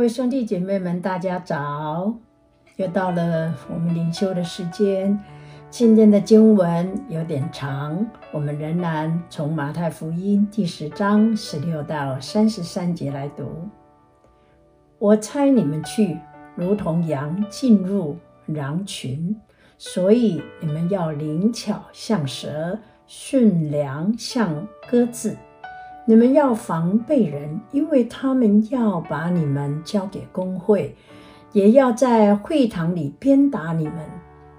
各位兄弟姐妹们，大家早！又到了我们灵修的时间。今天的经文有点长，我们仍然从马太福音第十章十六到三十三节来读。我差你们去，如同羊进入狼群，所以你们要灵巧像蛇，驯良像鸽子。你们要防备人，因为他们要把你们交给公会，也要在会堂里鞭打你们，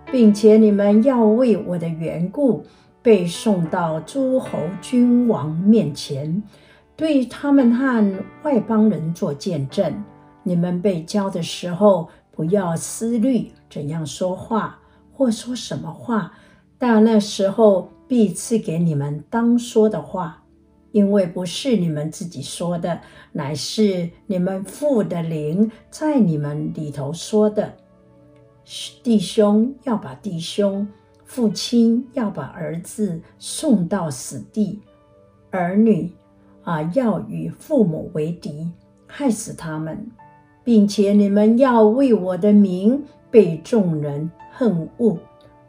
并且你们要为我的缘故被送到诸侯君王面前，对他们和外邦人做见证。你们被交的时候，不要思虑怎样说话或说什么话，但那时候必赐给你们当说的话。因为不是你们自己说的，乃是你们父的灵在你们里头说的。弟兄要把弟兄，父亲要把儿子送到死地，儿女啊要与父母为敌，害死他们，并且你们要为我的名被众人恨恶，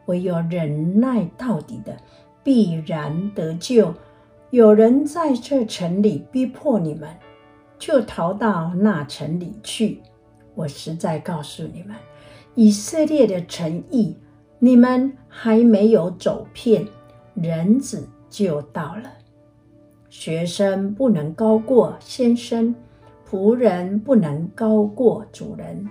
唯有忍耐到底的，必然得救。有人在这城里逼迫你们，就逃到那城里去。我实在告诉你们，以色列的诚意，你们还没有走遍，人子就到了。学生不能高过先生，仆人不能高过主人。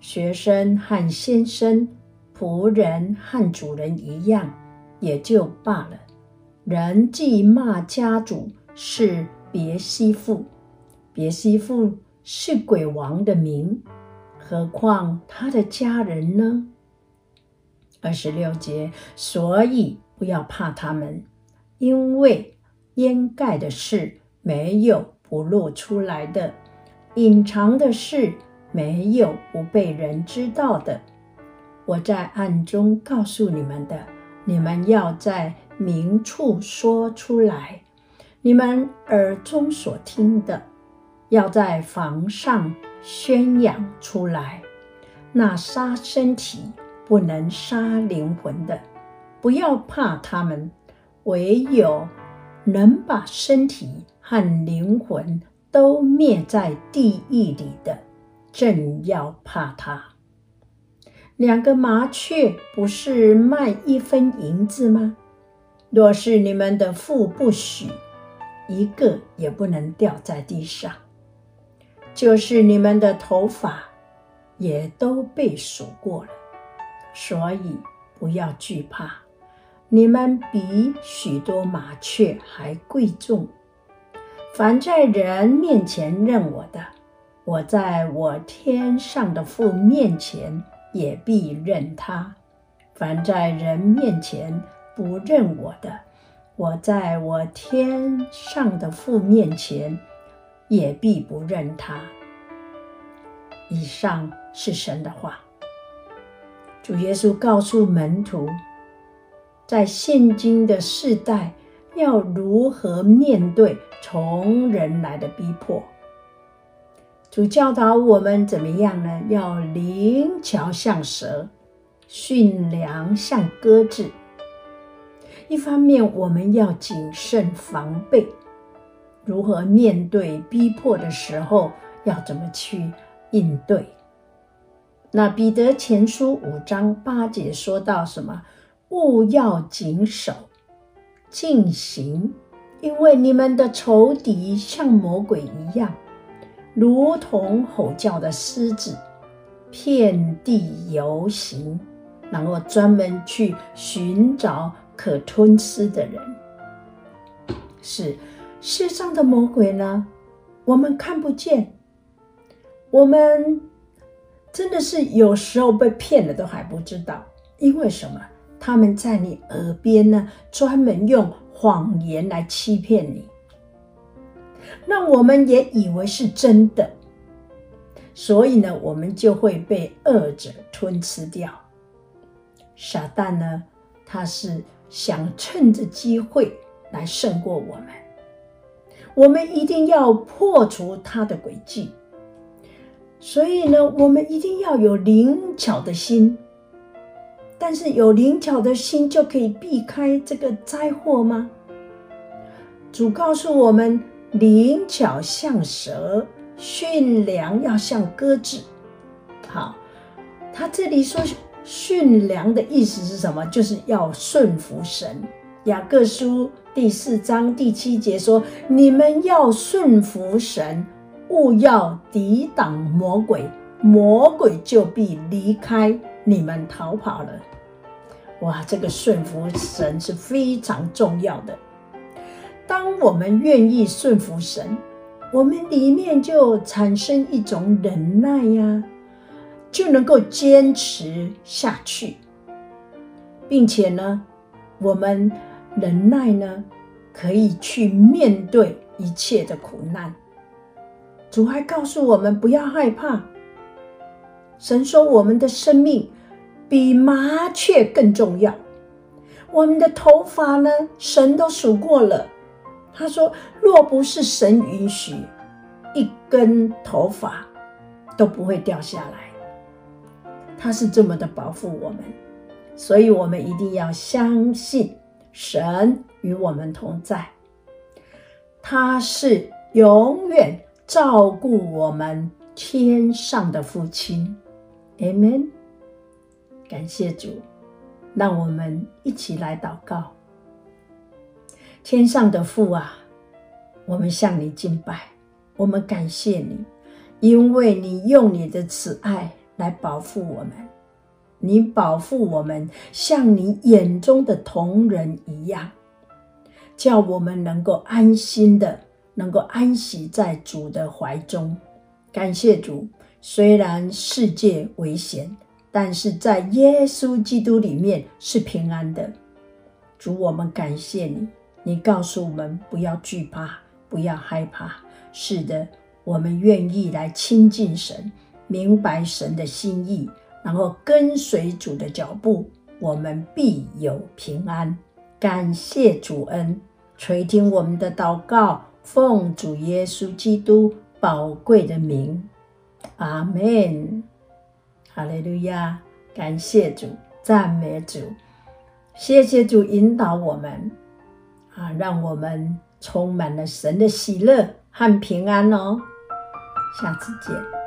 学生和先生、仆人和主人一样，也就罢了。人既骂家主是别西卜，别西卜是鬼王的名，何况他的家人呢？二十六节，所以不要怕他们，因为掩盖的事没有不露出来的，隐藏的事没有不被人知道的。我在暗中告诉你们的，你们要在明处说出来，你们耳中所听的，要在房上宣扬出来。那杀身体不能杀灵魂的，不要怕他们；唯有能把身体和灵魂都灭在地狱里的，正要怕他。两个麻雀不是卖一分银子吗？若是你们的父不许，一个也不能掉在地上；就是你们的头发，也都被数过了。所以不要惧怕，你们比许多麻雀还贵重。凡在人面前认我的，我在我天上的父面前也必认他；凡在人面前，不认我的，我在我天上的父面前也必不认他。以上是神的话。主耶稣告诉门徒，在现今的世代要如何面对从人来的逼迫。主教导我们怎么样呢？要灵巧像蛇，驯良像鸽子。一方面，我们要谨慎防备，如何面对逼迫的时候，要怎么去应对？那彼得前书五章八节说到什么？勿要谨守，禁行，因为你们的仇敌像魔鬼一样，如同吼叫的狮子，遍地游行，然后专门去寻找。可吞吃的人，是世上的魔鬼呢？我们看不见，我们真的是有时候被骗了都还不知道，因为什么？他们在你耳边呢，专门用谎言来欺骗你，那我们也以为是真的，所以呢，我们就会被恶者吞吃掉。傻蛋呢，他是。想趁着机会来胜过我们，我们一定要破除他的诡计。所以呢，我们一定要有灵巧的心。但是有灵巧的心就可以避开这个灾祸吗？主告诉我们：灵巧像蛇，驯良要像鸽子。好，他这里说驯良的意思是什么？就是要顺服神。雅各书第四章第七节说：“你们要顺服神，勿要抵挡魔鬼，魔鬼就必离开你们逃跑了。”哇，这个顺服神是非常重要的。当我们愿意顺服神，我们里面就产生一种忍耐呀，就能够坚持下去，并且呢，我们忍耐呢，可以去面对一切的苦难。主还告诉我们不要害怕。神说我们的生命。比麻雀更重要。我们的头发呢？神都数过了。他说：“若不是神允许，一根头发都不会掉下来。”他是这么的保护我们，所以我们一定要相信神与我们同在。他是永远照顾我们天上的父亲。Amen。感谢主，让我们一起来祷告。天上的父啊，我们向你敬拜，我们感谢你，因为你用你的慈爱来保护我们，你保护我们像你眼中的瞳人一样，叫我们能够安心的，能够安息在主的怀中。感谢主，虽然世界危险。但是在耶稣基督里面是平安的。主，我们感谢你，你告诉我们不要惧怕，不要害怕。是的，我们愿意来亲近神，明白神的心意，然后跟随主的脚步，我们必有平安。感谢主恩，垂听我们的祷告，奉主耶稣基督宝贵的名，阿门。哈利路亚！感谢主，赞美主，谢谢主引导我们啊，让我们充满了神的喜乐和平安哦。下次见。